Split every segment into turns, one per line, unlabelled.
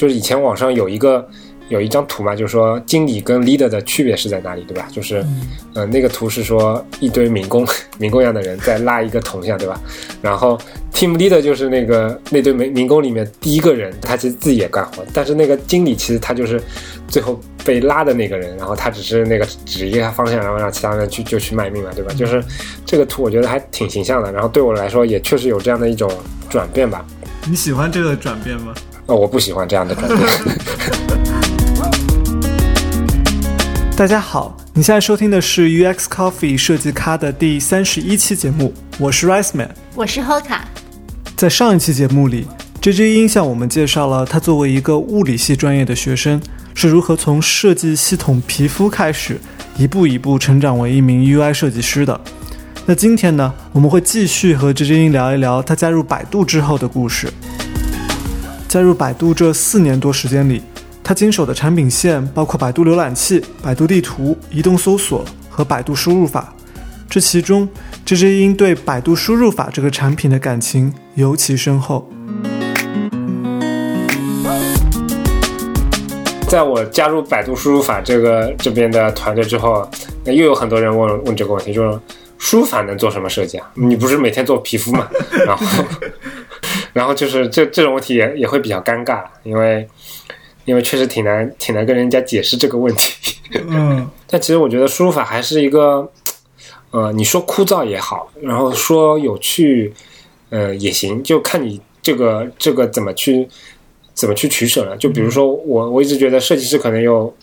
就是以前网上有一个有一张图嘛，就是说经理跟 leader 的区别是在哪里，对吧？就是，呃，那个图是说一堆民工 民工一样的人在拉一个铜像，对吧？然后 team leader 就是那个那堆民民工里面第一个人，他其实自己也干活，但是那个经理其实他就是最后被拉的那个人，然后他只是那个指一下方向，然后让其他人去就去卖命嘛，对吧？就是这个图我觉得还挺形象的，然后对我来说也确实有这样的一种转变吧。
你喜欢这个转变吗？
哦，我不喜欢这样的转变。
大家好，你现在收听的是 UX Coffee 设计咖的第三十一期节目，我是 Rice Man。
我是 Hoka，
在上一期节目里，J J 音向我们介绍了他作为一个物理系专业的学生，是如何从设计系统皮肤开始，一步一步成长为一名 UI 设计师的。那今天呢，我们会继续和 J J 音聊一聊他加入百度之后的故事。加入百度这四年多时间里，他经手的产品线包括百度浏览器、百度地图、移动搜索和百度输入法。这其中，J J 音对百度输入法这个产品的感情尤其深厚。
在我加入百度输入法这个这边的团队之后，那又有很多人问问这个问题，就是输入法能做什么设计啊？你不是每天做皮肤嘛？然后，然后就是这这种问题也也会比较尴尬，因为因为确实挺难挺难跟人家解释这个问题。
嗯
但其实我觉得输入法还是一个，呃，你说枯燥也好，然后说有趣，呃，也行，就看你这个这个怎么去怎么去取舍了。就比如说我我一直觉得设计师可能有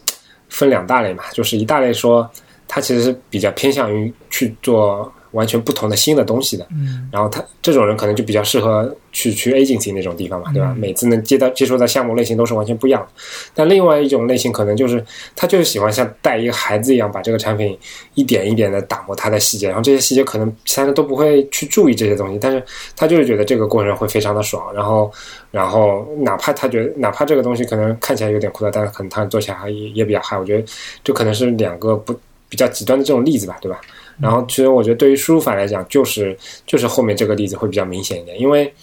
分两大类嘛，就是一大类说他其实是比较偏向于去做完全不同的新的东西的，
嗯
然后他这种人可能就比较适合去去 agency 那种地方嘛，对吧？每次能接到接触到项目类型都是完全不一样的。但另外一种类型可能就是他就是喜欢像带一个孩子一样，把这个产品一点一点的打磨它的细节，然后这些细节可能其他人都不会去注意这些东西，但是他就是觉得这个过程会非常的爽，然后然后哪怕他觉得哪怕这个东西可能看起来有点枯燥，但是可能他做起来还也也比较嗨。我觉得这可能是两个不比较极端的这种例子吧，对吧？然后其实我觉得对于输入法来讲，就是就是后面这个例子会比较明显一点，因为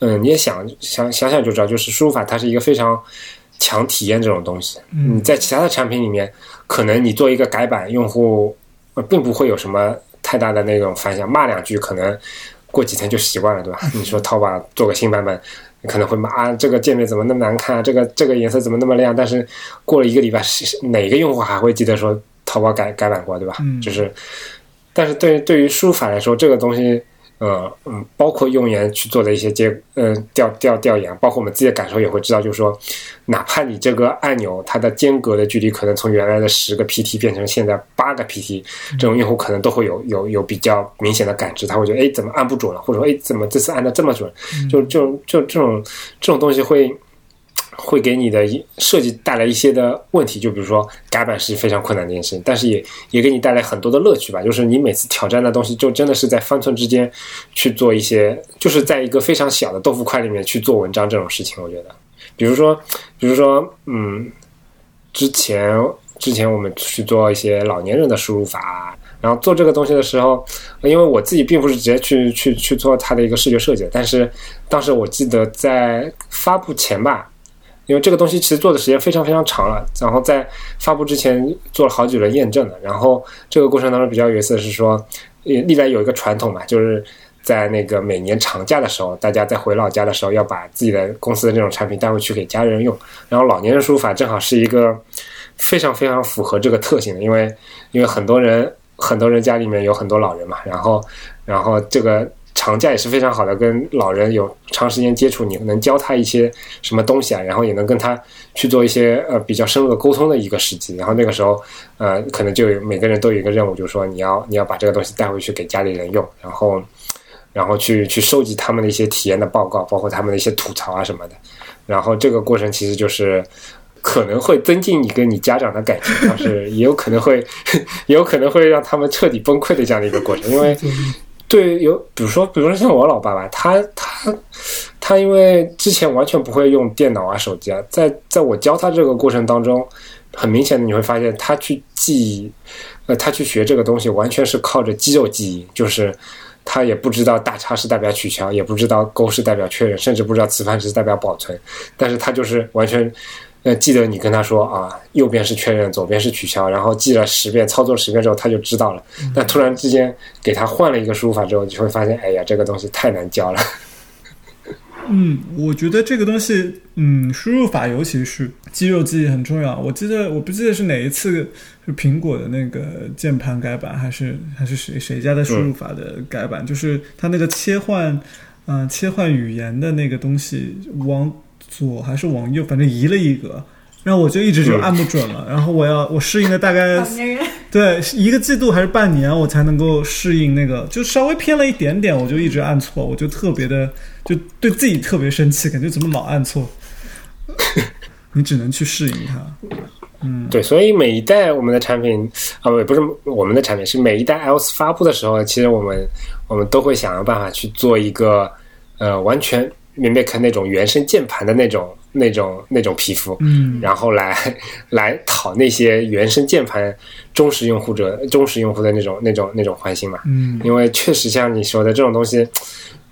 嗯，你也想想想想就知道，就是输入法它是一个非常强体验这种东西。
嗯
你在其他的产品里面，可能你做一个改版，用户呃并不会有什么太大的那种反响，骂两句可能过几天就习惯了，对吧？你说淘宝做个新版本。你可能会骂啊，这个界面怎么那么难看啊？这个这个颜色怎么那么亮？但是过了一个礼拜，是哪个用户还会记得说淘宝改改版过，对吧？
嗯
就是，但是对对于输入法来说，这个东西，呃嗯，包括用研去做的一些接呃调调调研，包括我们自己的感受也会知道，就是说，哪怕你这个按钮它的间隔的距离可能从原来的十个 PT 变成现在八个 PT，这种用户可能都会有有有比较明显的感知，他会觉得哎怎么按不准了，或者说哎怎么这次按的这么准，就就就这种这种东西会。会给你的设计带来一些的问题，就比如说改版是非常困难的一件事情，但是也也给你带来很多的乐趣吧。就是你每次挑战的东西，就真的是在方寸之间去做一些，就是在一个非常小的豆腐块里面去做文章这种事情。我觉得，比如说，比如说，嗯，之前之前我们去做一些老年人的输入法，然后做这个东西的时候，因为我自己并不是直接去去去做它的一个视觉设计，但是当时我记得在发布前吧。因为这个东西其实做的时间非常非常长了，然后在发布之前做了好几轮验证的，然后这个过程当中比较有意思的是说，呃历来有一个传统嘛，就是在那个每年长假的时候，大家在回老家的时候要把自己的公司的这种产品带回去给家人用，然后老年人输入法正好是一个非常非常符合这个特性的，因为因为很多人很多人家里面有很多老人嘛，然后然后这个。长假也是非常好的，跟老人有长时间接触，你能教他一些什么东西啊，然后也能跟他去做一些呃比较深入的沟通的一个时机。然后那个时候，呃，可能就每个人都有一个任务，就是说你要你要把这个东西带回去给家里人用，然后然后去去收集他们的一些体验的报告，包括他们的一些吐槽啊什么的。然后这个过程其实就是。可能会增进你跟你家长的感情，但是也有可能会，也有可能会让他们彻底崩溃的这样的一个过程，因为对有，比如说，比如说像我老爸爸，他他他因为之前完全不会用电脑啊、手机啊，在在我教他这个过程当中，很明显的你会发现，他去记忆，呃，他去学这个东西完全是靠着肌肉记忆，就是他也不知道大叉是代表取消，也不知道勾是代表确认，甚至不知道磁盘是代表保存，但是他就是完全。呃，记得你跟他说啊，右边是确认，左边是取消，然后记了十遍，操作十遍之后他就知道了。但突然之间给他换了一个输入法之后，你会发现，哎呀，这个东西太难教了。
嗯，我觉得这个东西，嗯，输入法尤其是肌肉记忆很重要。我记得我不记得是哪一次是苹果的那个键盘改版，还是还是谁谁家的输入法的改版，就是它那个切换，嗯，切换语言的那个东西往。左还是往右，反正移了一格，然后我就一直就按不准了。然后我要我适应了大概对一个季度还是半年，我才能够适应那个，就稍微偏了一点点，我就一直按错，我就特别的就对自己特别生气，感觉怎么老按错。你只能去适应它。嗯，
对，所以每一代我们的产品啊，不不是我们的产品，是每一代 iOS 发布的时候，其实我们我们都会想要办法去做一个呃完全。明白看那种原生键盘的那种、那种、那种皮肤，
嗯，
然后来 来讨那些原生键盘忠实用户者、忠实用户的那种、那种、那种欢心嘛，
嗯，
因为确实像你说的这种东西，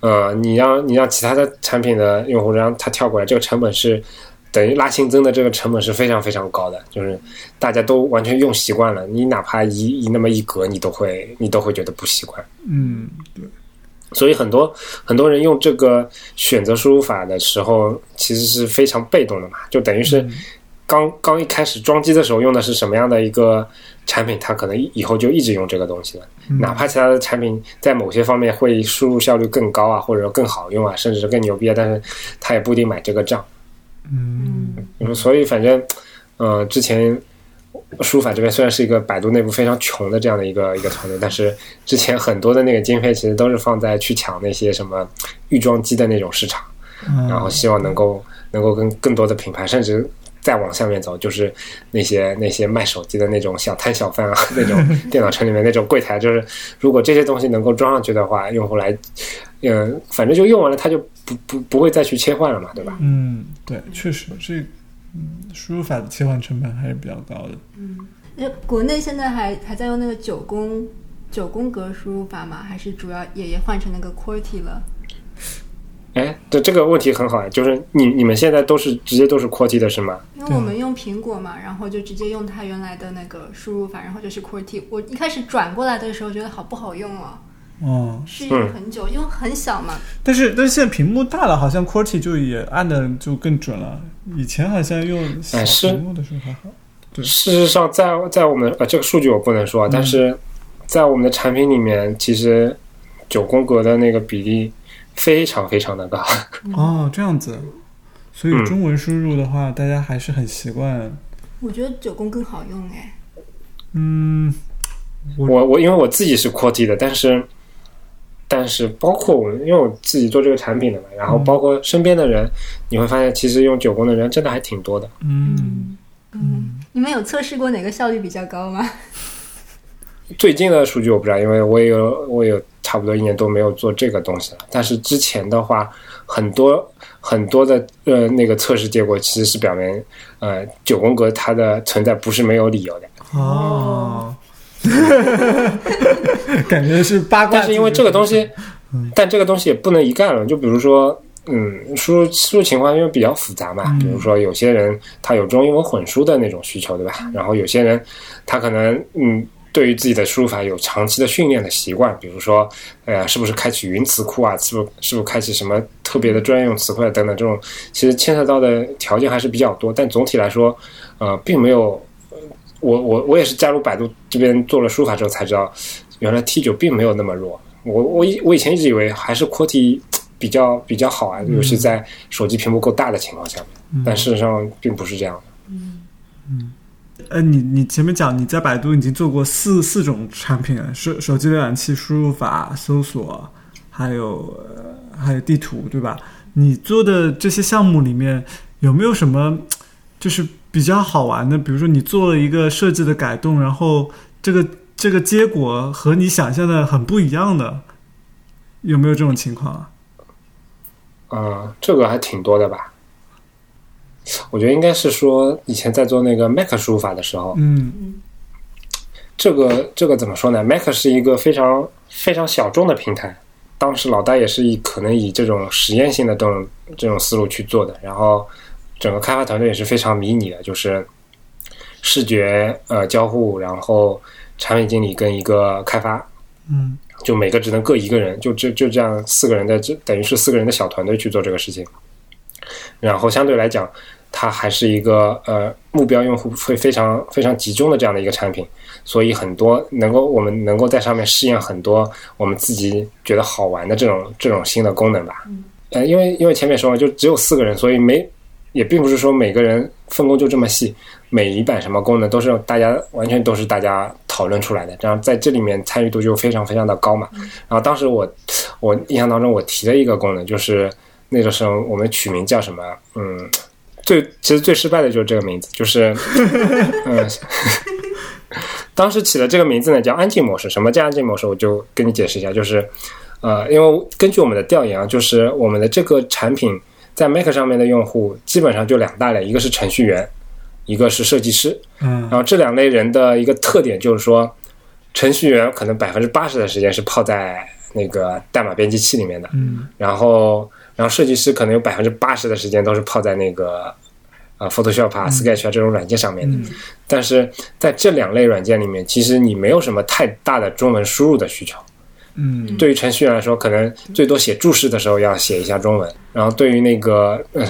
呃，你让你让其他的产品的用户让他跳过来，这个成本是等于拉新增的这个成本是非常非常高的，就是大家都完全用习惯了，你哪怕移移那么一格，你都会你都会觉得不习惯，
嗯，对。
所以很多很多人用这个选择输入法的时候，其实是非常被动的嘛，就等于是刚刚一开始装机的时候用的是什么样的一个产品，它可能以后就一直用这个东西了。哪怕其他的产品在某些方面会输入效率更高啊，或者说更好用啊，甚至是更牛逼啊，但是他也不一定买这个账。
嗯，
所以反正，呃，之前。书法这边虽然是一个百度内部非常穷的这样的一个一个团队，但是之前很多的那个经费其实都是放在去抢那些什么预装机的那种市场，然后希望能够能够跟更多的品牌，甚至再往下面走，就是那些那些卖手机的那种小摊小贩啊，那种 电脑城里面那种柜台，就是如果这些东西能够装上去的话，用户来，嗯，反正就用完了，他就不不不会再去切换了嘛，对吧？
嗯，对，确实这。嗯，输入法的切换成本还是比较高的。
嗯，那国内现在还还在用那个九宫九宫格输入法吗？还是主要也也换成那个 QWERTY 了？
哎，对这个问题很好哎，就是你你们现在都是直接都是 QWERTY 的是吗？
因为我们用苹果嘛，然后就直接用它原来的那个输入法，然后就是 QWERTY。我一开始转过来的时候觉得好不好用哦。
哦，
适应很久，因为很小嘛。
但是但是现在屏幕大了，好像 QWERTY 就也按的就更准了。以前好像用小屏幕的时候还好。对，
事实上，在在我们呃这个数据我不能说，但是在我们的产品里面，其实九宫格的那个比例非常非常的高。
哦，这样子，所以中文输入的话，大家还是很习惯。
我觉得九宫更好用哎。
嗯，
我我因为我自己是 QWERTY 的，但是。但是，包括我，因为我自己做这个产品的嘛，然后包括身边的人，你会发现，其实用九宫的人真的还挺多的。
嗯
嗯，你们有测试过哪个效率比较高吗？
最近的数据我不知道，因为我也有我有差不多一年多没有做这个东西了。但是之前的话，很多很多的呃那个测试结果其实是表明，呃九宫格它的存在不是没有理由的。
哦。感觉是八卦，
但是因为这个东西，但这个东西也不能一概论。就比如说，嗯，输入输入情况因为比较复杂嘛。比如说，有些人他有中英文混输的那种需求，对吧？然后有些人他可能嗯，对于自己的输入法有长期的训练的习惯。比如说，呃，是不是开启云词库啊？是不是是不是开启什么特别的专用词汇等等？这种其实牵扯到的条件还是比较多。但总体来说，呃，并没有。我我我也是加入百度这边做了书法之后才知道，原来 T 九并没有那么弱。我我以我以前一直以为还是 QWERTY 比较比较好啊，尤其在手机屏幕够大的情况下面。但事实上并不是这样的。
嗯嗯，呃，你你前面讲你在百度已经做过四四种产品，手手机浏览器、输入法、搜索，还有还有地图，对吧？你做的这些项目里面有没有什么就是？比较好玩的，比如说你做了一个设计的改动，然后这个这个结果和你想象的很不一样的，有没有这种情况啊？
啊，这个还挺多的吧？我觉得应该是说以前在做那个 Mac 输入法的时候，
嗯，
这个这个怎么说呢？Mac 是一个非常非常小众的平台，当时老大也是以可能以这种实验性的这种这种思路去做的，然后整个开发团队也是非常迷你的，就是视觉呃交互，然后产品经理跟一个开发，
嗯
就每个只能各一个人，就就就这样四个人的，这等于是四个人的小团队去做这个事情。然后相对来讲，它还是一个呃目标用户会非常非常集中的这样的一个产品，所以很多能够我们能够在上面试验很多我们自己觉得好玩的这种这种新的功能吧。呃，因为因为前面说了，就只有四个人，所以没也并不是说每个人分工就这么细，每一版什么功能都是大家完全都是大家讨论出来的，这样在这里面参与度就非常非常的高嘛。然后当时我我印象当中我提了一个功能，就是那个时候我们取名叫什么？嗯，最其实最失败的就是这个名字，就是 嗯。当时起的这个名字呢，叫安静模式。什么叫安静模式？我就跟你解释一下，就是，呃，因为根据我们的调研啊，就是我们的这个产品在 Mac 上面的用户基本上就两大类，一个是程序员，一个是设计师。
嗯
然后这两类人的一个特点就是说，程序员可能百分之八十的时间是泡在那个代码编辑器里面的，
嗯
然后然后设计师可能有百分之八十的时间都是泡在那个呃 Photoshop 啊、Sketch 啊这种软件上面的。但是在这两类软件里面，其实你没有什么太大的中文输入的需求。
嗯
对于程序员来说，可能最多写注释的时候要写一下中文，然后对于那个、呃、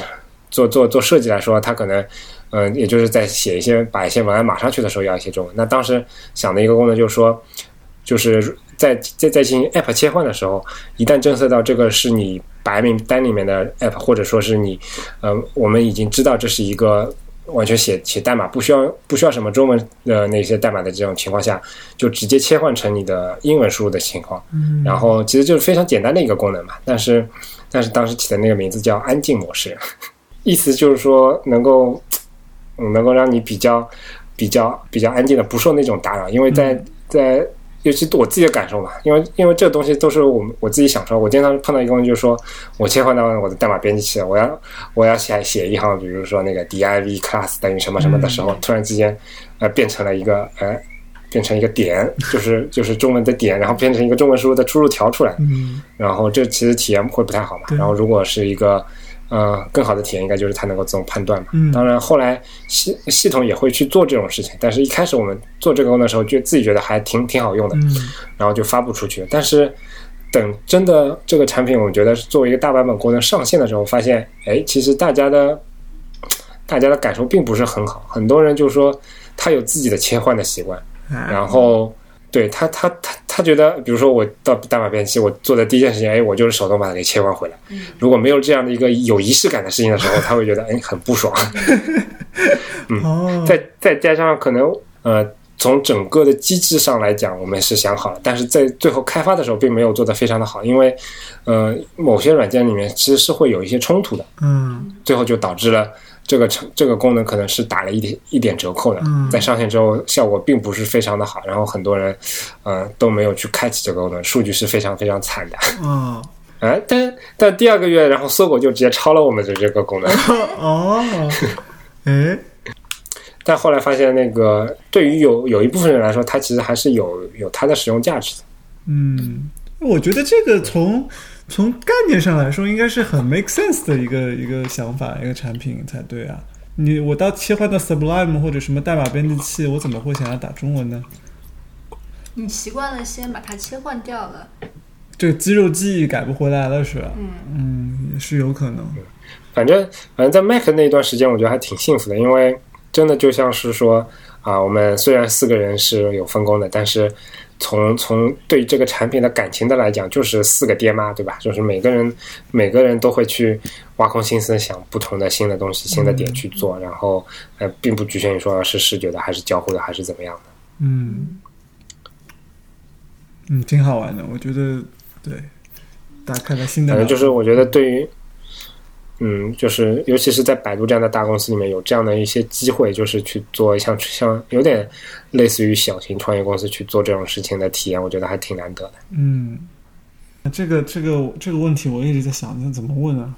做做做设计来说，他可能嗯、也就是在写一些把一些文案码上去的时候要一些中文。那当时想的一个功能就是说，就是在在在进行 App 切换的时候，一旦侦测到这个是你白名单里面的 App，或者说是你呃我们已经知道这是一个。完全写写代码不需要不需要什么中文的那些代码的这种情况下，就直接切换成你的英文输入的情况。
嗯。
然后其实就是非常简单的一个功能嘛，但是但是当时起的那个名字叫安静模式，意思就是说能够嗯能够让你比较比较比较安静的不受那种打扰，因为在在尤其我自己的感受嘛，因为因为这个东西都是我们我自己想说，我经常碰到一个问题，就是说我切换到我的代码编辑器了，我要我要写写一行，比如说那个 div class 等于什么什么的时候，突然之间呃变成了一个呃变成一个点，就是就是中文的点，然后变成一个中文输入的输入条出来，
嗯。
然后这其实体验会不太好嘛。然后如果是一个呃更好的体验，应该就是它能够自动判断嘛。
嗯
当然后来系系统也会去做这种事情，但是一开始我们做这个功能的时候，就自己觉得还挺挺好用的，
嗯
然后就发布出去。但是等真的这个产品，我觉得作为一个大版本功能上线的时候，发现哎，其实大家的大家的感受并不是很好，很多人就说他有自己的切换的习惯。
哎
然后对他他他他觉得，比如说我到代码编辑，我做的第一件事情，哎，我就是手动把它给切换回来。如果没有这样的一个有仪式感的事情的时候，他会觉得哎很不爽。
嗯
再再加上可能呃，从整个的机制上来讲，我们是想好了，但是在最后开发的时候并没有做得非常的好，因为呃某些软件里面其实是会有一些冲突的，
嗯
最后就导致了。这个成这个功能可能是打了一点一点折扣的，
嗯。
在上线之后效果并不是非常的好，然后很多人，呃都没有去开启这个功能，数据是非常非常惨的。
嗯。
哎，但但第二个月，然后搜狗就直接抄了我们的这个功能，
哦，哎
但后来发现那个对于有有一部分人来说，它其实还是有有它的使用价值的。
嗯，我觉得这个从从概念上来说，应该是很 make sense 的一个一个想法，一个产品才对啊。你我到切换到 Sublime 或者什么代码编辑器，我怎么会想要打中文呢？
你习惯了先把它切换掉了，
这个肌肉记忆改不回来了是吧？
嗯
嗯，也是有可能。
反正反正在 Mac 那一段时间，我觉得还挺幸福的，因为真的就像是说啊，我们虽然四个人是有分工的，但是从从对这个产品的感情的来讲，就是四个爹妈，对吧？就是每个人每个人都会去挖空心思想不同的新的东西、新的点去做，然后呃，并不局限于说是视觉的，还是交互的，还是怎么样的。
嗯，嗯，挺好玩的，我觉得对，打开了新的脑。
反正就是我觉得对于，嗯，就是尤其是在百度这样的大公司里面有这样的一些机会，就是去做像像有点类似于小型创业公司去做这种事情的体验，我觉得还挺难得的。
嗯，这个这个这个问题我一直在想，那怎么问啊？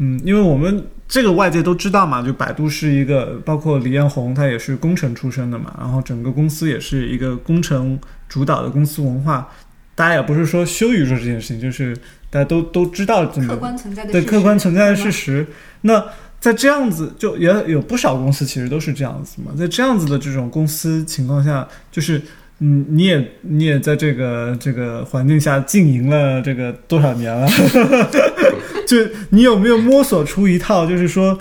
嗯，因为我们这个外界都知道嘛，就百度是一个，包括李彦宏他也是工程出身的嘛，然后整个公司也是一个工程主导的公司文化。大家也不是说羞于说这件事情，就是大家都都知道
客观存在的
对
事实
客观存在的事实。那在这样子，就也有不少公司其实都是这样子嘛。在这样子的这种公司情况下，就是嗯，你也你也在这个这个环境下经营了这个多少年了？就你有没有摸索出一套，就是说，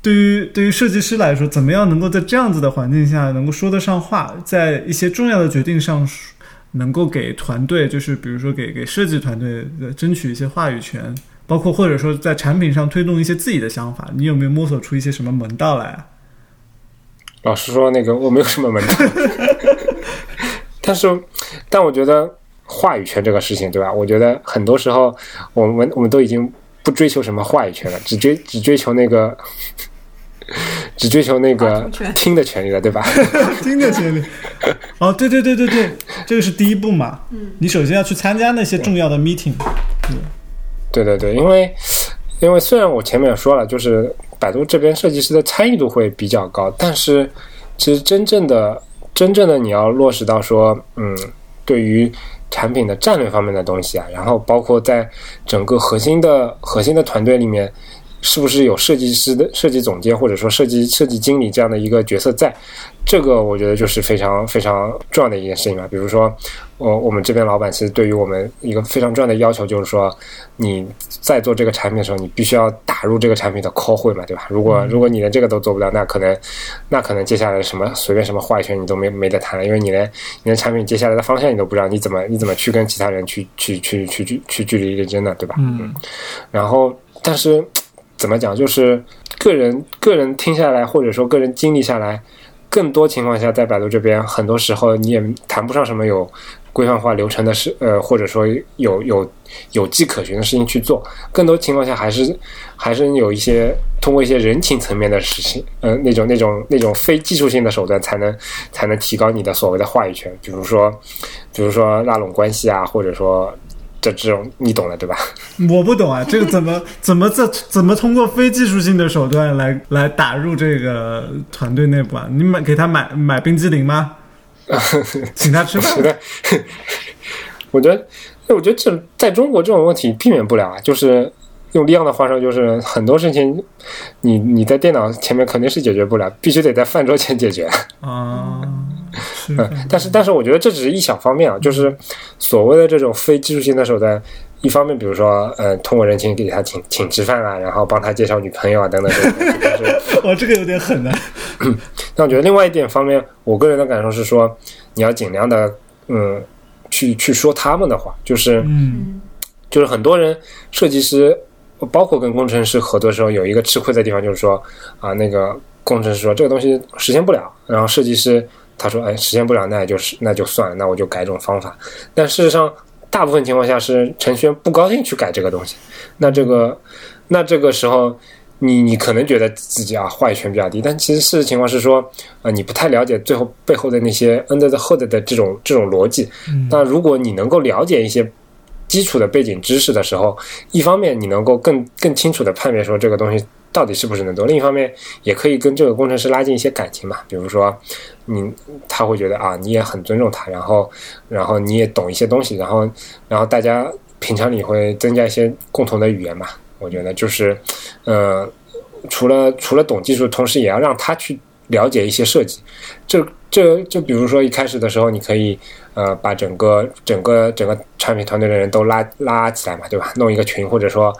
对于对于设计师来说，怎么样能够在这样子的环境下能够说得上话，在一些重要的决定上，能够给团队，就是比如说给给设计团队呃争取一些话语权，包括或者说在产品上推动一些自己的想法，你有没有摸索出一些什么门道来啊？
老实说，那个我没有什么门道，但是，但我觉得话语权这个事情，对吧？我觉得很多时候我们我们都已经不追求什么话语权了，只追只追求那个，只追求那个听的权利了，对吧？
听的权利。哦，对对对对对，这个是第一步嘛。
嗯，
你首先要去参加那些重要的 meeting。
对对对，因为因为虽然我前面也说了，就是百度这边设计师的参与度会比较高，但是其实真正的真正的你要落实到说，嗯，对于产品的战略方面的东西啊，然后包括在整个核心的核心的团队里面，是不是有设计师的设计总监或者说设计设计经理这样的一个角色在？这个我觉得就是非常非常重要的一件事情吧。比如说，我我们这边老板其实对于我们一个非常重要的要求就是说，你在做这个产品的时候，你必须要打入这个产品的 core 会嘛，对吧？如果如果你连这个都做不到，那可能那可能接下来什么随便什么话语权你都没没得谈了，因为你连你的产品接下来的方向你都不知道，你怎么你怎么去跟其他人去去去去去去据理力争呢，对吧？
嗯
然后，但是怎么讲，就是个人个人听下来，或者说个人经历下来，更多情况下，在百度这边，很多时候你也谈不上什么有规范化流程的事，呃，或者说有有有迹可循的事情去做。更多情况下，还是还是有一些通过一些人情层面的事情，呃，那种那种那种非技术性的手段，才能才能提高你的所谓的话语权。比如说，比如说拉拢关系啊，或者说这这种，你懂了，对吧？
我不懂啊，这个怎么 怎么这怎么通过非技术性的手段来来打入这个团队内部啊？你买给他买买冰激凌吗？请他吃饭？
我觉得，我觉得，我觉得这在中国这种问题避免不了啊。就是用利昂的话说，就是很多事情你你在电脑前面肯定是解决不了，必须得在饭桌前解决。
啊，是
嗯，但是但是我觉得这只是一小方面啊，就是所谓的这种非技术性的手段。一方面，比如说，呃，通过人情给他请请吃饭啊，然后帮他介绍女朋友啊，等等这种东西。但是
哇，这个有点狠啊。
那我觉得另外一点方面，我个人的感受是说，你要尽量的，嗯，去去说他们的话，就是
嗯
就是很多人设计师，包括跟工程师合作的时候，有一个吃亏的地方，就是说啊，那个工程师说这个东西实现不了，然后设计师他说，哎，实现不了，那也就是那就算了，那我就改种方法。但事实上，大部分情况下是程序员不高兴去改这个东西，那这个那这个时候。你你可能觉得自己啊话语权比较低，但其实事实情况是说，呃，你不太了解最后背后的那些 under the hood 的这种这种逻辑。
嗯
那如果你能够了解一些基础的背景知识的时候，一方面你能够更更清楚的判别说这个东西到底是不是能做，另一方面也可以跟这个工程师拉近一些感情嘛。比如说，你他会觉得啊你也很尊重他，然后然后你也懂一些东西，然后然后大家平常里会增加一些共同的语言嘛。我觉得就是，呃，除了除了懂技术，同时也要让他去了解一些设计。这这就比如说一开始的时候，你可以呃把整个整个整个产品团队的人都拉拉起来嘛，对吧？弄一个群，或者说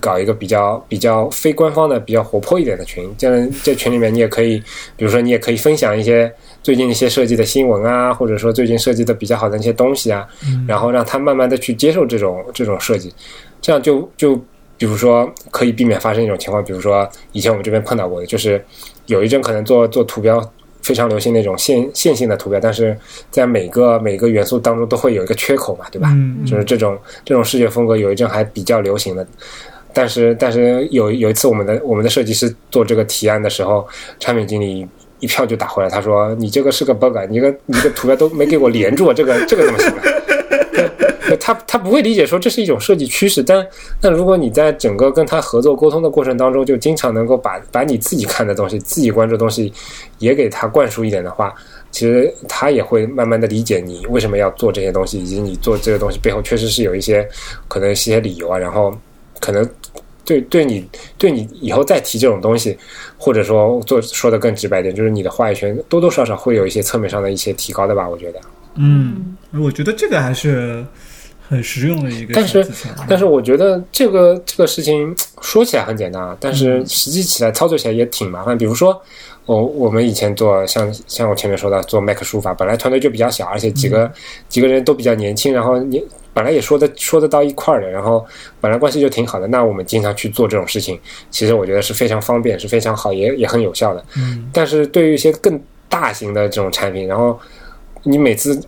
搞一个比较比较非官方的、比较活泼一点的群。这样这群里面你也可以，比如说你也可以分享一些最近一些设计的新闻啊，或者说最近设计的比较好的一些东西啊，然后让他慢慢的去接受这种这种设计，这样就就。比如说，可以避免发生一种情况，比如说以前我们这边碰到过的，就是有一阵可能做做图标非常流行那种线线性的图标，但是在每个每个元素当中都会有一个缺口嘛，对吧？
嗯
就是这种这种视觉风格有一阵还比较流行的。但是但是有有一次我们的我们的设计师做这个提案的时候，产品经理一票就打回来，他说你这个是个 bug，你个你个图标都没给我连住，这个 这个怎么行？他他不会理解说这是一种设计趋势，但但如果你在整个跟他合作沟通的过程当中，就经常能够把把你自己看的东西、自己关注的东西也给他灌输一点的话，其实他也会慢慢的理解你为什么要做这些东西，以及你做这个东西背后确实是有一些可能一些理由啊，然后可能对对你对你以后再提这种东西，或者说做说的更直白点，就是你的话语权多多少少会有一些侧面上的一些提高的吧，我觉得。
嗯，我觉得这个还是很实用的一个
但是但是我觉得这个这个事情说起来很简单啊，但是实际起来操作起来也挺麻烦。比如说，我我们以前做像像我前面说的做 Mac 书法，本来团队就比较小，而且几个、几个人都比较年轻，然后你本来也说的说得到一块儿的，然后本来关系就挺好的，那我们经常去做这种事情，其实我觉得是非常方便，是非常好，也也很有效的。
嗯
但是对于一些更大型的这种产品，然后你每次，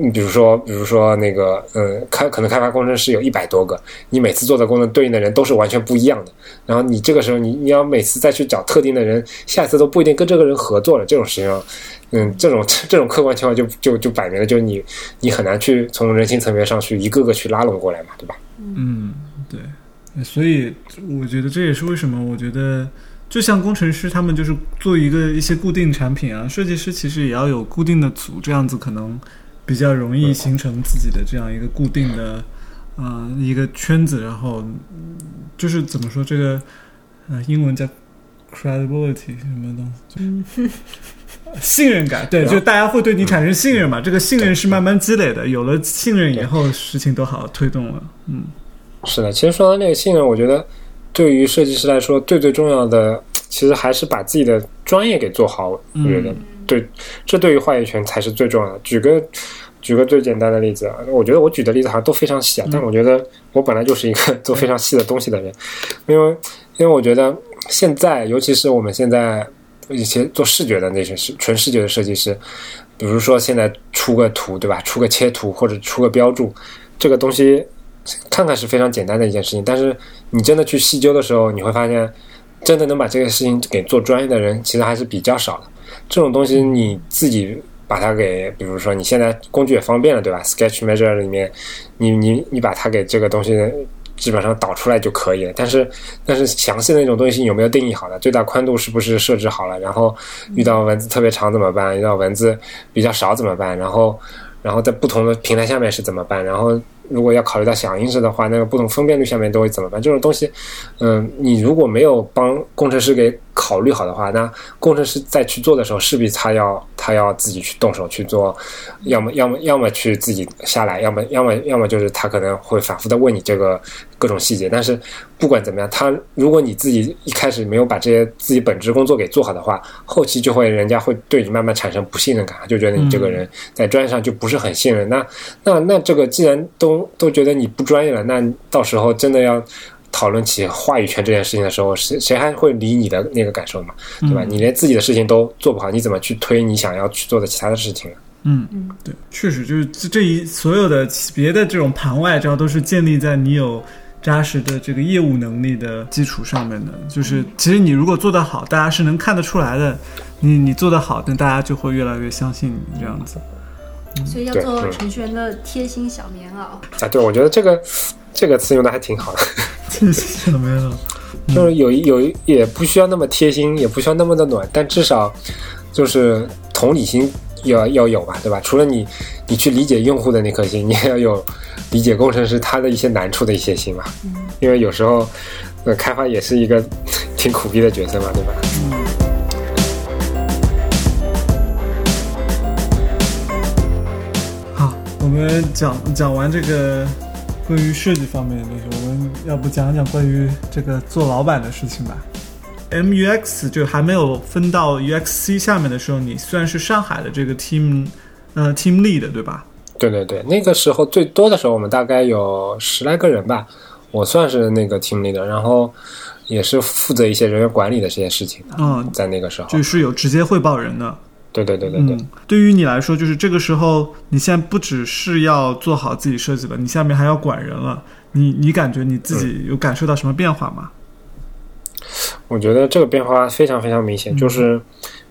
你比如说，比如说那个，嗯，开可能开发工程师有一百多个，你每次做的功能对应的人都是完全不一样的。然后你这个时候你你要每次再去找特定的人，下次都不一定跟这个人合作了。这种事情上，嗯，这种 这种客观情况就就就摆明了，就是你你很难去从人性层面上去一个个去拉拢过来嘛，对吧？
嗯，对，所以我觉得这也是为什么我觉得，就像工程师他们就是做一个一些固定产品啊，设计师其实也要有固定的组，这样子可能比较容易形成自己的这样一个固定的，呃，一个圈子，然后嗯就是怎么说这个，呃，英文叫 credibility 什么东西，就 信任感，对，就大家会对你产生信任嘛，这个信任是慢慢积累的，有了信任以后，事情都好推动了，嗯。
是的，其实说到那个信任，我觉得对于设计师来说，最最重要的，其实还是把自己的专业给做好。我觉得，对，这对于话语权才是最重要的。举个举个最简单的例子啊，我觉得我举的例子好像都非常细啊，但我觉得我本来就是一个做非常细的东西的人，因为因为我觉得现在，尤其是我们现在一些做视觉的那些是纯视觉的设计师，比如说现在出个图，对吧？出个切图或者出个标注，这个东西。看看是非常简单的一件事情，但是你真的去细究的时候，你会发现，真的能把这个事情给做专业的人，其实还是比较少的。这种东西你自己把它给，比如说你现在工具也方便了，对吧？Sketch Measure 里面，你你你把它给这个东西基本上导出来就可以了。但是但是详细的那种东西有没有定义好的？最大宽度是不是设置好了？然后遇到文字特别长怎么办？遇到文字比较少怎么办？然后然后在不同的平台下面是怎么办？然后如果要考虑到响应式的话，那个不同分辨率下面都会怎么办？这种东西，嗯，你如果没有帮工程师给考虑好的话，那工程师在去做的时候，势必他要他要自己去动手去做，要么要么要么去自己下来，要么要么要么就是他可能会反复的问你这个各种细节。但是不管怎么样，他如果你自己一开始没有把这些自己本职工作给做好的话，后期就会人家会对你慢慢产生不信任感，就觉得你这个人在专业上就不是很信任。那那那这个既然都都觉得你不专业了，那到时候真的要讨论起话语权这件事情的时候，谁谁还会理你的那个感受嘛？对吧？你连自己的事情都做不好，你怎么去推你想要去做的其他的事情呢？
嗯，对，确实就是这这一所有的别的这种盘外招都是建立在你有扎实的这个业务能力的基础上面的。就是其实你如果做得好，大家是能看得出来的。你你做得好，那大家就会越来越相信你这样子。
所以要做程序员的贴心小棉袄。
啊，对，我觉得这个这个词用的还挺好的。
贴心小棉袄？
就是有一有一也不需要那么贴心，也不需要那么的暖，但至少就是同理心要要有吧，对吧？除了你你去理解用户的那颗心，你也要有理解工程师他的一些难处的一些心嘛。因为有时候呃开发也是一个 挺苦逼的角色嘛，对吧？
好，们讲讲完这个关于设计方面的东西，我们要不讲讲关于这个做老板的事情吧。MUX 就还没有分到 UXC 下面的时候，你算是上海的这个 team 呃 team lead 对吧？
对对对，那个时候最多的时候，我们大概有十来个人吧，我算是那个 team leader，然后也是负责一些人员管理的这些事情的，
嗯，
在那个时候。
就是有直接汇报人的。
对对对对对。
嗯，对于你来说，就是这个时候，你现在不只是要做好自己设计了，你下面还要管人了。你你感觉你自己有感受到什么变化吗？
我觉得这个变化非常非常明显，就是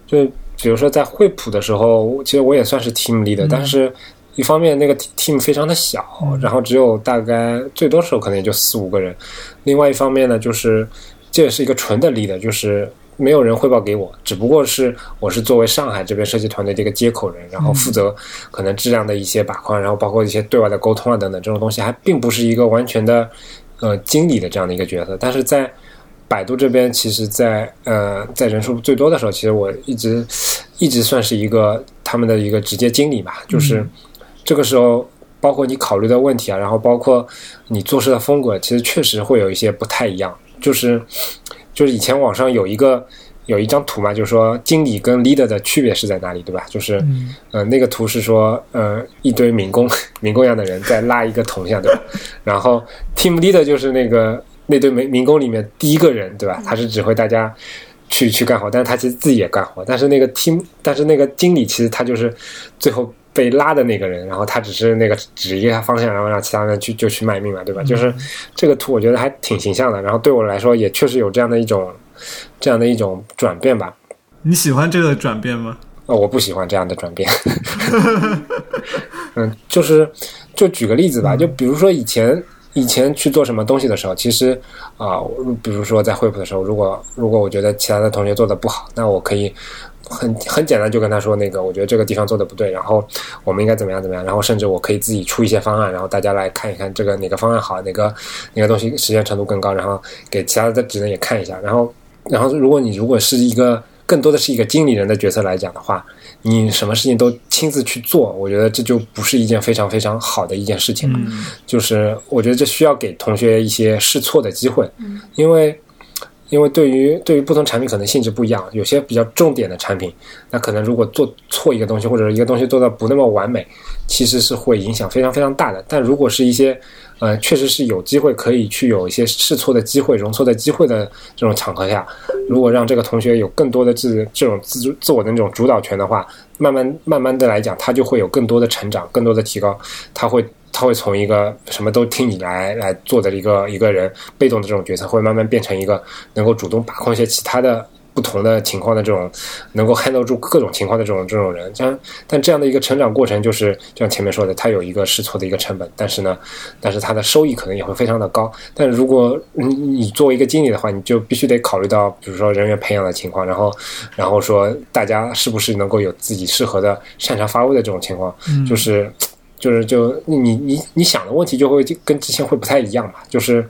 就比如说在惠普的时候，其实我也算是 team leader，、但是一方面那个 team 非常的小，然后只有大概最多时候可能也就四五个人；另外一方面呢，就是这也是一个纯的 leader，就是没有人汇报给我，只不过是我是作为上海这边设计团队的一个接口人，然后负责可能质量的一些把控，然后包括一些对外的沟通啊等等这种东西，还并不是一个完全的呃经理的这样的一个角色。但是在百度这边，其实，在呃在人数最多的时候，其实我一直一直算是一个他们的一个直接经理吧，就是这个时候。包括你考虑的问题啊，然后包括你做事的风格，其实确实会有一些不太一样。就是就是以前网上有一个有一张图嘛，就是说经理跟 leader 的区别是在哪里，对吧？就是呃那个图是说呃一堆民工 民工样的人在拉一个铜像，对吧？然后 team leader 就是那个那堆民民工里面第一个人，对吧？他是指挥大家去去干活，但是他其实自己也干活。但是那个 team，但是那个经理其实他就是最后。被拉的那个人，然后他只是那个指一下方向，然后让其他人去就去卖命嘛，对吧？就是这个图，我觉得还挺形象的。然后对我来说，也确实有这样的一种这样的一种转变吧。
你喜欢这个转变吗？
呃，我不喜欢这样的转变。嗯，就是就举个例子吧，就比如说以前以前去做什么东西的时候，其实啊，比如说在惠普的时候，如果如果我觉得其他的同学做的不好，那我可以。很很简单，就跟他说那个，我觉得这个地方做的不对，然后我们应该怎么样怎么样，然后甚至我可以自己出一些方案，然后大家来看一看这个哪个方案好，哪个哪个东西实现程度更高，然后给其他的职能也看一下，然后然后如果你如果是一个更多的是一个经理人的角色来讲的话，你什么事情都亲自去做，我觉得这就不是一件非常非常好的一件事情了。就是我觉得这需要给同学一些试错的机会，因为。因为对于对于不同产品可能性质不一样，有些比较重点的产品，那可能如果做错一个东西，或者一个东西做的不那么完美，其实是会影响非常非常大的。但如果是一些呃，确实是有机会可以去有一些试错的机会、容错的机会的这种场合下，如果让这个同学有更多的自这种自自我的那种主导权的话，慢慢慢慢的来讲，他就会有更多的成长、更多的提高，他会。他会从一个什么都听你来来做的一个一个人，被动的这种角色，会慢慢变成一个能够主动把控一些其他的不同的情况的这种，能够 handle 住各种情况的这种这种人。但但这样的一个成长过程，就是像前面说的，他有一个试错的一个成本，但是呢，但是他的收益可能也会非常的高。但如果你你作为一个经理的话，你就必须得考虑到，比如说人员培养的情况，然后然后说大家是不是能够有自己适合的擅长发挥的这种情况，就是。就是就你你你想的问题就会跟之前会不太一样嘛。就是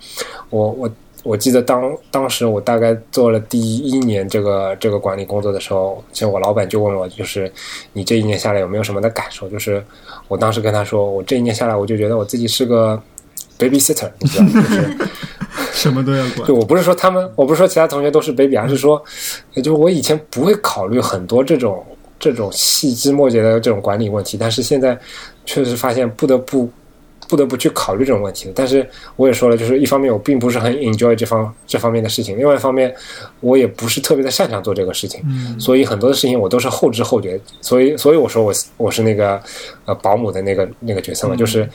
我我我记得当当时我大概做了第一年这个这个管理工作的时候，其实我老板就问我，就是你这一年下来有没有什么的感受？就是我当时跟他说，我这一年下来我就觉得我自己是个 babysitter，你知道吗？就是
什么都要管。
就我不是说他们，我不是说其他同学都是 baby，而是说，就是我以前不会考虑很多这种。这种细枝末节的这种管理问题，但是现在确实发现不得不不得不去考虑这种问题。但是我也说了，就是一方面我并不是很 enjoy 这方这方面的事情，另外一方面我也不是特别的擅长做这个事情，所以很多的事情我都是后知后觉。所以所以我说我我是那个呃保姆的那个那个角色嘛，就是。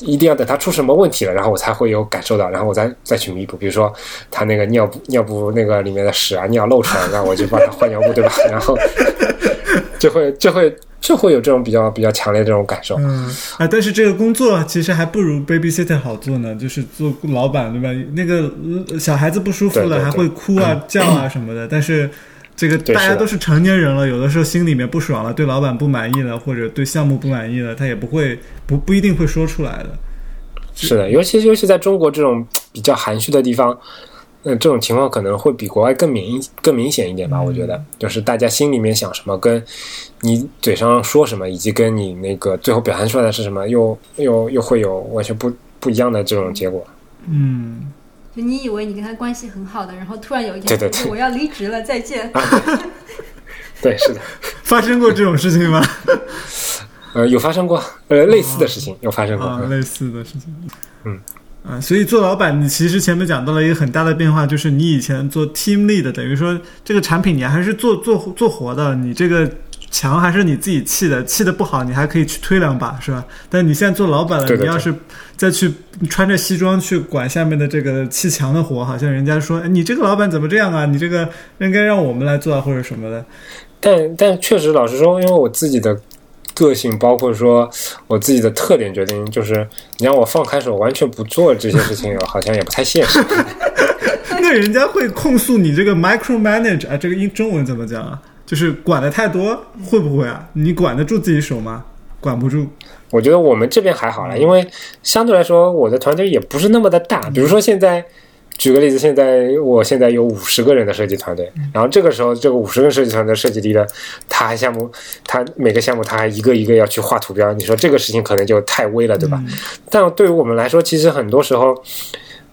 一定要等他出什么问题了，然后我才会有感受到，然后我再再去弥补。比如说他那个尿布尿布那个里面的屎啊尿漏出来，那我就帮他换尿布，对吧？然后就会就会就会有这种比较比较强烈的这种感受。
嗯啊，但是这个工作其实还不如 babysitter 好做呢，就是做老板对吧？那个小孩子不舒服了还会哭啊叫啊什么的，但是。这个大家都是成年人了，有的时候心里面不爽了，对老板不满意了，或者对项目不满意了，他也不会不不一定会说出来的。
是的，尤其尤其在中国这种比较含蓄的地方，嗯，这种情况可能会比国外更明更明显一点吧。我觉得，就是大家心里面想什么，跟你嘴上说什么，以及跟你那个最后表现出来的是什么，又又又会有完全不不一样的这种结果。
嗯。
就你以为你跟他关系很好的，然后突然有一天，我要离职了，再见。
对，是的，
发生过这种事情吗？
呃，有发生过，呃，类似的事情有发生过，
类似的事情。嗯，啊，所以做老板，你其实前面讲到了一个很大的变化，就是你以前做 team lead，等于说这个产品你还是做做做活的，你这个。墙还是你自己砌的，砌的不好，你还可以去推两把，是吧？但你现在做老板了，你要是再去穿着西装去管下面的这个砌墙的活，好像人家说，你这个老板怎么这样啊？你这个应该让我们来做啊，或者什么的。
但但确实，老实说，因为我自己的个性，包括说我自己的特点，决定就是你让我放开手完全不做这些事情，好像也不太现实。
那人家会控诉你这个 micro manage 啊，这个英中文怎么讲啊？就是管的太多，会不会啊？你管得住自己手吗？管不住。
我觉得我们这边还好了，因为相对来说我的团队也不是那么的大。比如说现在，举个例子，现在我现在有五十个人的设计团队，然后这个时候这个五十个设计团队设计力的，他还项目，他每个项目他还一个一个要去画图标，你说这个事情可能就太微了，对吧？但对于我们来说，其实很多时候。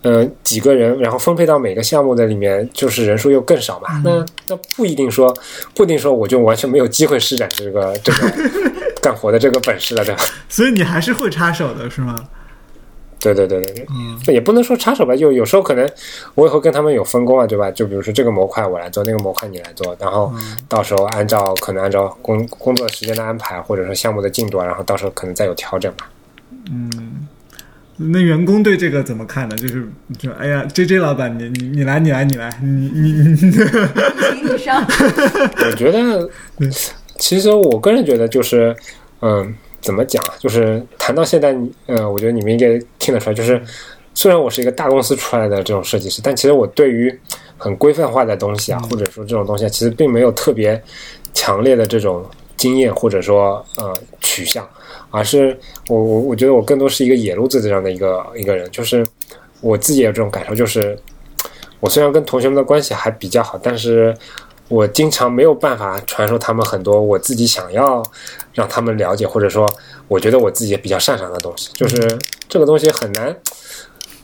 呃，几个人，然后分配到每个项目的里面，就是人数又更少嘛。那那不一定说，不一定说我就完全没有机会施展这个这个 干活的这个本事了，对吧？
所以你还是会插手的，是吗？
对对对对对，嗯，也不能说插手吧，就有时候可能我也会跟他们有分工啊，对吧？就比如说这个模块我来做，那个模块你来做，然后到时候按照可能按照工工作时间的安排，或者说项目的进度，然后到时候可能再有调整吧。
嗯。那员工对这个怎么看呢？就是就哎呀，J J 老板，你你你来，你来，你来，你你你，
请你上。
我觉得，其实我个人觉得就是，嗯，怎么讲？就是谈到现在，呃，我觉得你们应该听得出来，就是虽然我是一个大公司出来的这种设计师，但其实我对于很规范化的东西啊，或者说这种东西，啊其实并没有特别强烈的这种经验，或者说呃取向。而是我我我觉得我更多是一个野路子这样的一个一个人，就是我自己有这种感受，就是我虽然跟同学们的关系还比较好，但是我经常没有办法传授他们很多我自己想要让他们了解，或者说我觉得我自己比较擅长的东西，就是这个东西很难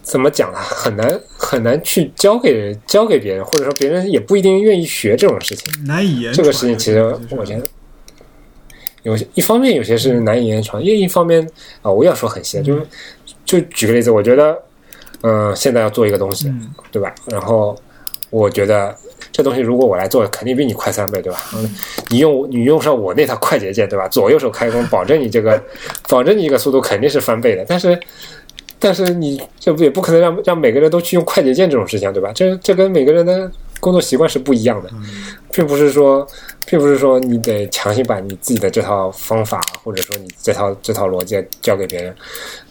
怎么讲呢？很难很难去教给教给别人，或者说别人也不一定愿意学这种事情。
难以言
这个事情，其实我觉得。有些一方面有些是难以言传，另一方面啊，我要说很细，就是就举个例子，我觉得，嗯，现在要做一个东西，对吧？然后我觉得这东西如果我来做，肯定比你快三倍，对吧？嗯，你用你用上我那套快捷键，对吧？左右手开工，保证你这个，保证你这个速度肯定是翻倍的。但是，但是你这不也不可能让让每个人都去用快捷键这种事情，对吧？这这跟每个人的工作习惯是不一样的，并不是说。并不是说你得强行把你自己的这套方法，或者说你这套这套逻辑交给别人，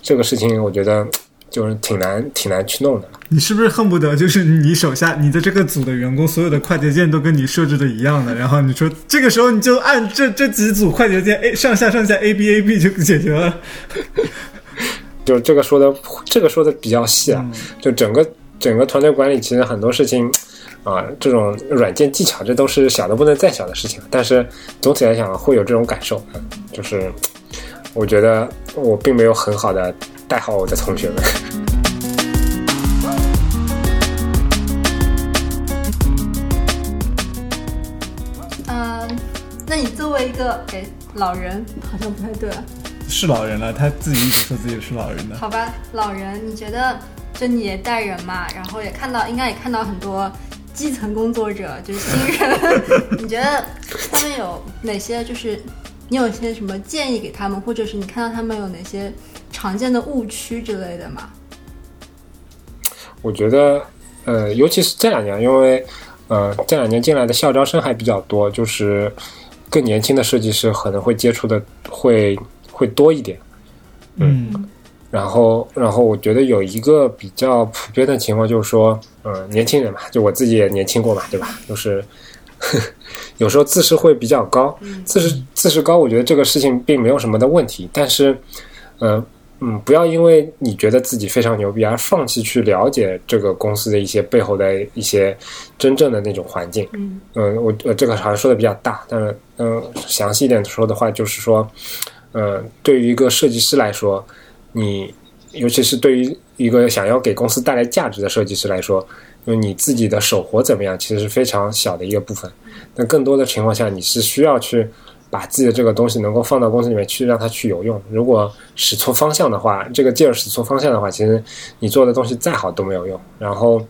这个事情我觉得就是挺难挺难去弄的。
你是不是恨不得就是你手下你的这个组的员工所有的快捷键都跟你设置的一样的？然后你说这个时候你就按这这几组快捷键 A 上下上下 A B A B 就解决了。
就这个说的这个说的比较细啊，就整个整个团队管理其实很多事情。啊，这种软件技巧，这都是小的不能再小的事情。但是总体来讲，会有这种感受，就是我觉得我并没有很好的带好我的同学们。
嗯，那你作为一个哎老人，好像不太对，
是老人了，他自己一直说自己是老人的。
好吧，老人，你觉得就你也带人嘛，然后也看到，应该也看到很多。基层工作者就是新人，你觉得他们有哪些？就是你有些什么建议给他们，或者是你看到他们有哪些常见的误区之类的吗？
我觉得，呃，尤其是这两年，因为呃这两年进来的校招生还比较多，就是更年轻的设计师可能会接触的会会多一点。
嗯。
然后，然后我觉得有一个比较普遍的情况就是说，嗯，年轻人嘛，就我自己也年轻过嘛，对吧？就是 有时候自视会比较高，自视自视高，我觉得这个事情并没有什么的问题。但是，嗯嗯，不要因为你觉得自己非常牛逼而放弃去了解这个公司的一些背后的一些真正的那种环境。
嗯，
嗯，我我这个好像说的比较大，但是嗯，详细一点说的话就是说，嗯，对于一个设计师来说。你，尤其是对于一个想要给公司带来价值的设计师来说，你自己的手活怎么样，其实是非常小的一个部分。但更多的情况下，你是需要去把自己的这个东西能够放到公司里面去，让它去有用。如果使错方向的话，这个劲儿使错方向的话，其实你做的东西再好都没有用。然后，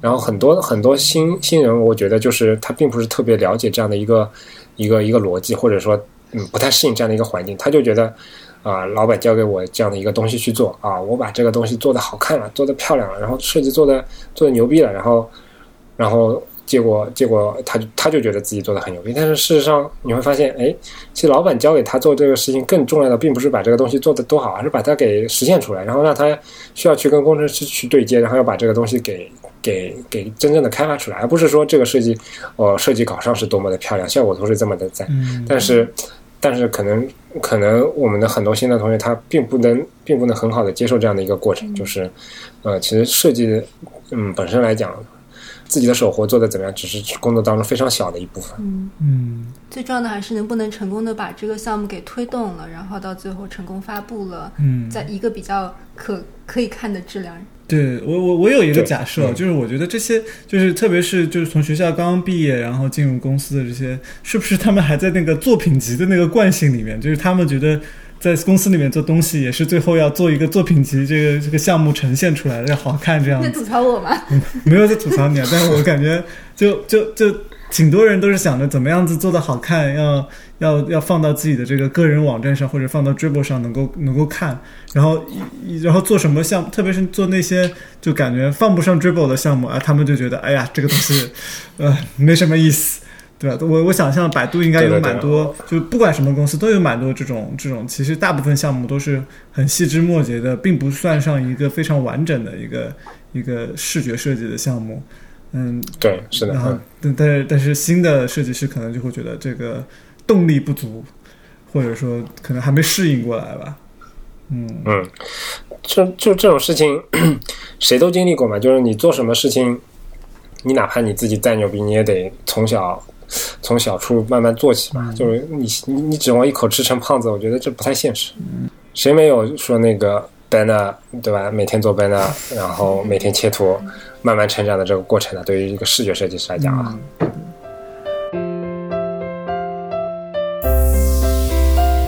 然后很多很多新新人，我觉得就是他并不是特别了解这样的一个一个一个逻辑，或者说嗯不太适应这样的一个环境，他就觉得。啊，老板交给我这样的一个东西去做啊，我把这个东西做的好看了，做的漂亮了，然后设计做的做的牛逼了，然后，然后结果结果他他就觉得自己做的很牛逼，但是事实上你会发现，哎，其实老板交给他做这个事情更重要的，并不是把这个东西做的多好，而是把它给实现出来，然后让他需要去跟工程师去对接，然后要把这个东西给给给真正的开发出来，而不是说这个设计，呃，设计稿上是多么的漂亮，效果图是这么的赞，
嗯。
但是但是可能可能我们的很多新的同学他并不能并不能很好的接受这样的一个过程，就是呃，其实设计嗯本身来讲，自己的手活做的怎么样，只是工作当中非常小的一部分。
嗯，
嗯
最重要的还是能不能成功的把这个项目给推动了，然后到最后成功发布了，
嗯，
在一个比较可可以看的质量。
对我我我有一个假设，
嗯
就是我觉得这些就是特别是就是从学校刚刚毕业，然后进入公司的这些，是不是他们还在那个作品集的那个惯性里面？就是他们觉得在公司里面做东西，也是最后要做一个作品集，这个这个项目呈现出来要好看这样子。
在吐槽我吗？
没有在吐槽你啊，但是我感觉就就就挺多人都是想着怎么样子做的好看，要要要放到自己的这个个人网站上或者放到 Dribble 上能够能够看，然后一然后做什么项，特别是做那些就感觉放不上 Dribble 的项目啊，他们就觉得哎呀这个东西呃没什么意思。对吧？我我想象百度应该有
对对对
蛮多，就不管什么公司都有蛮多这种这种，其实大部分项目都是很细枝末节的，并不算上一个非常完整的一个一个视觉设计的项目。嗯，
对，是的，
然后
嗯，
但但是但是新的设计师可能就会觉得这个动力不足，或者说可能还没适应过来吧。嗯
嗯，就就这种事情，谁都经历过嘛。就是你做什么事情，你哪怕你自己再牛逼，你也得从小从小处慢慢做起嘛。就是你你你指望一口吃成胖子，我觉得这不太现实。谁没有说那个 banner 对吧？每天做 banner，然后每天切图，慢慢成长的这个过程呢？对于一个视觉设计师来讲啊，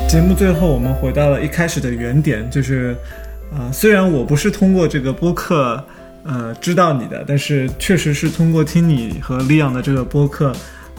节目最后，我们回到了一开始的原点，就是，呃，虽然我不是通过这个播客，呃，知道你的，但是确实是通过听你和利昂的这个播客，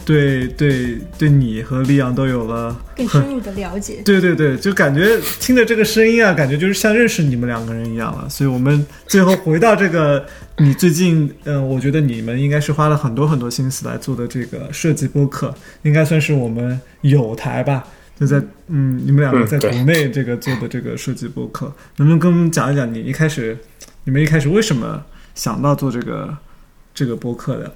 对对对你和利昂都有了
更深入的了解。
对对对，就感觉听着这个声音啊，感觉就是像认识你们两个人一样了。所以我们最后回到这个，你最近，嗯、我觉得你们应该是花了很多很多心思来做的这个设计播客，应该算是我们有台吧。就在嗯，你们两个在国内这个做的这个设计播客，能不能跟我们讲一讲你一开始，你们一开始为什么想到做这个这个播客的？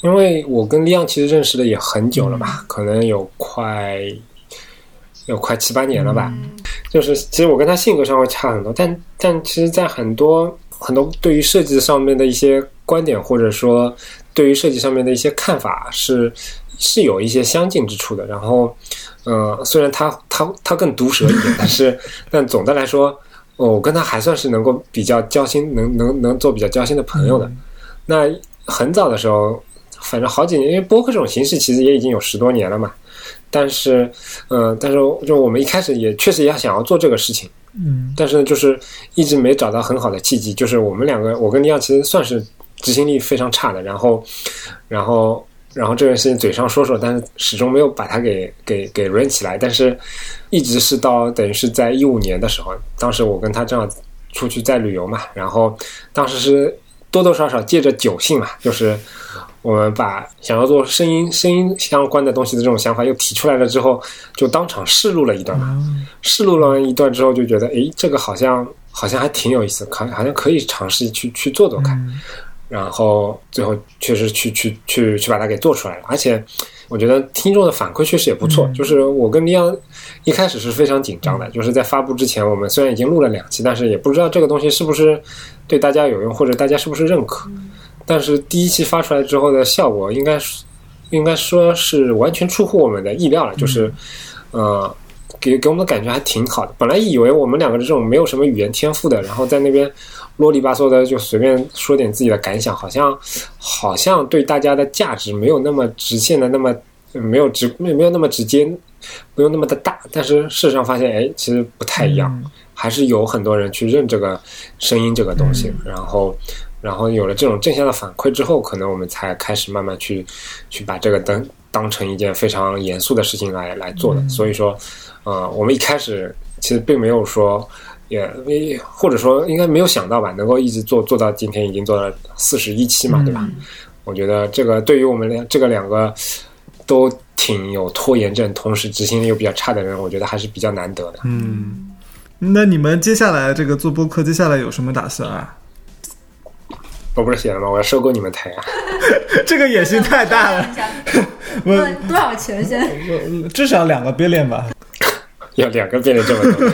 因为我跟利昂其实认识的也很久了吧，可能有快有快七八年了吧。就是其实我跟他性格上会差很多，但但其实，在很多很多对于设计上面的一些观点，或者说对于设计上面的一些看法是是有一些相近之处的。然后，呃，虽然他他他更毒舌一点，但是但总的来说，哦我跟他还算是能够比较交心，能能能做比较交心的朋友的。那很早的时候，反正好几年，因为播客这种形式其实也已经有十多年了嘛。但是，呃，但是就我们一开始也确实也想要做这个事情，
嗯
但是呢，就是一直没找到很好的契机。就是我们两个，我跟利亚其实算是执行力非常差的，然后，然后，然后这件事情嘴上说说，但是始终没有把它给给给润起来。但是，一直是到等于是在一五年的时候，当时我跟他正好出去在旅游嘛，然后当时是多多少少借着酒性嘛，就是我们把想要做声音声音相关的东西的这种想法又提出来了之后，就当场试录了一段嘛。试录了一段之后，就觉得诶，这个好像好像还挺有意思，可好像可以尝试去去做做看。然后最后确实去去去去把它给做出来了，而且我觉得听众的反馈确实也不错。就是我跟李昂一开始是非常紧张的，就是在发布之前，我们虽然已经录了两期，但是也不知道这个东西是不是对大家有用，或者大家是不是认可。但是第一期发出来之后的效果，应该是应该说是完全出乎我们的意料了，就是呃。给给我们的感觉还挺好的。本来以为我们两个这种没有什么语言天赋的，然后在那边啰里吧嗦的就随便说点自己的感想，好像好像对大家的价值没有那么直线的那么没有直没有那么直接，没有那么的大。但是事实上发现，哎，其实不太一样，还是有很多人去认这个声音这个东西，然后。然后有了这种正向的反馈之后，可能我们才开始慢慢去去把这个当当成一件非常严肃的事情来来做的。所以说，呃，我们一开始其实并没有说，也或者说应该没有想到吧，能够一直做做到今天已经做了四十一期嘛，对吧？我觉得这个对于我们两这个两个都挺有拖延症，同时执行力又比较差的人，我觉得还是比较难得的。
嗯，那你们接下来这个做播客，接下来有什么打算啊？
我不是写了吗？我要收购你们台啊！
这个野心太大了。我
问多少钱先？
我至少两个 billion 吧。
要两个变得这么多，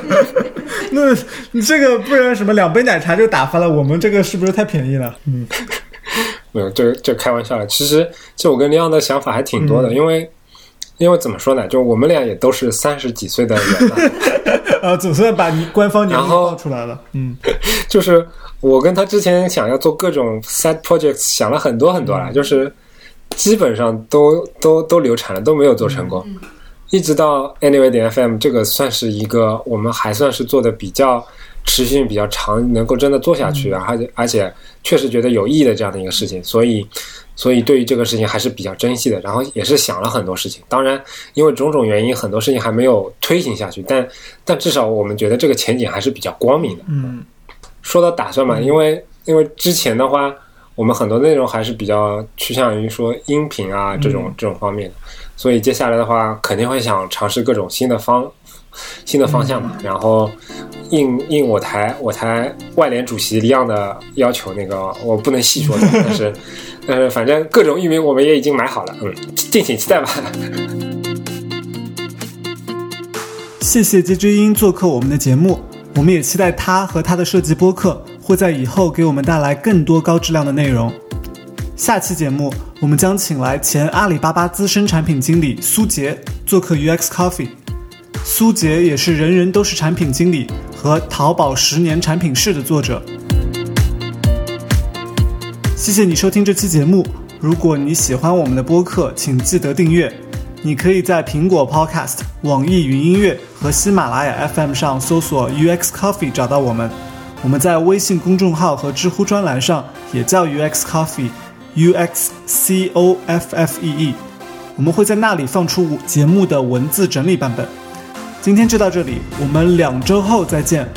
那你这个不然什么两杯奶茶就打发了，我们这个是不是太便宜了？嗯，
没有，这这开玩笑了。其实，其实我跟李昂的想法还挺多的，因为因为怎么说呢，就我们俩也都是三十几岁的人了，
呃，总算把你官方年龄报出来了。嗯
就是我跟他之前想要做各种 side projects 想了很多很多了，就是基本上都都都流产了，都没有做成功。一直到 Anyway 点 FM 这个算是一个我们还算是做的比较持续性比较长，能够真的做下去，而且而且确实觉得有意义的这样的一个事情，所以所以对于这个事情还是比较珍惜的。然后也是想了很多事情，当然因为种种原因，很多事情还没有推行下去，但但至少我们觉得这个前景还是比较光明的。
嗯
说到打算嘛，因为因为之前的话，我们很多内容还是比较趋向于说音频啊这种、这种方面的，所以接下来的话肯定会想尝试各种新的方新的方向嘛，然后应应我台我台外联主席李样的要求，那个我不能细说的，但是但是反正各种域名我们也已经买好了，嗯，敬请期待吧。
谢谢 JJ 英做客我们的节目，我们也期待他和他的设计播客会在以后给我们带来更多高质量的内容。下期节目，我们将请来前阿里巴巴资深产品经理苏杰做客 UX Coffee。苏杰也是《人人都是产品经理》和《淘宝十年产品史》的作者。谢谢你收听这期节目。如果你喜欢我们的播客，请记得订阅。你可以在苹果 Podcast、网易云音乐和喜马拉雅 FM 上搜索 UX Coffee 找到我们。我们在微信公众号和知乎专栏上也叫 UX Coffee，UX C O F F E E。我们会在那里放出节目的文字整理版本。今天就到这里，我们两周后再见，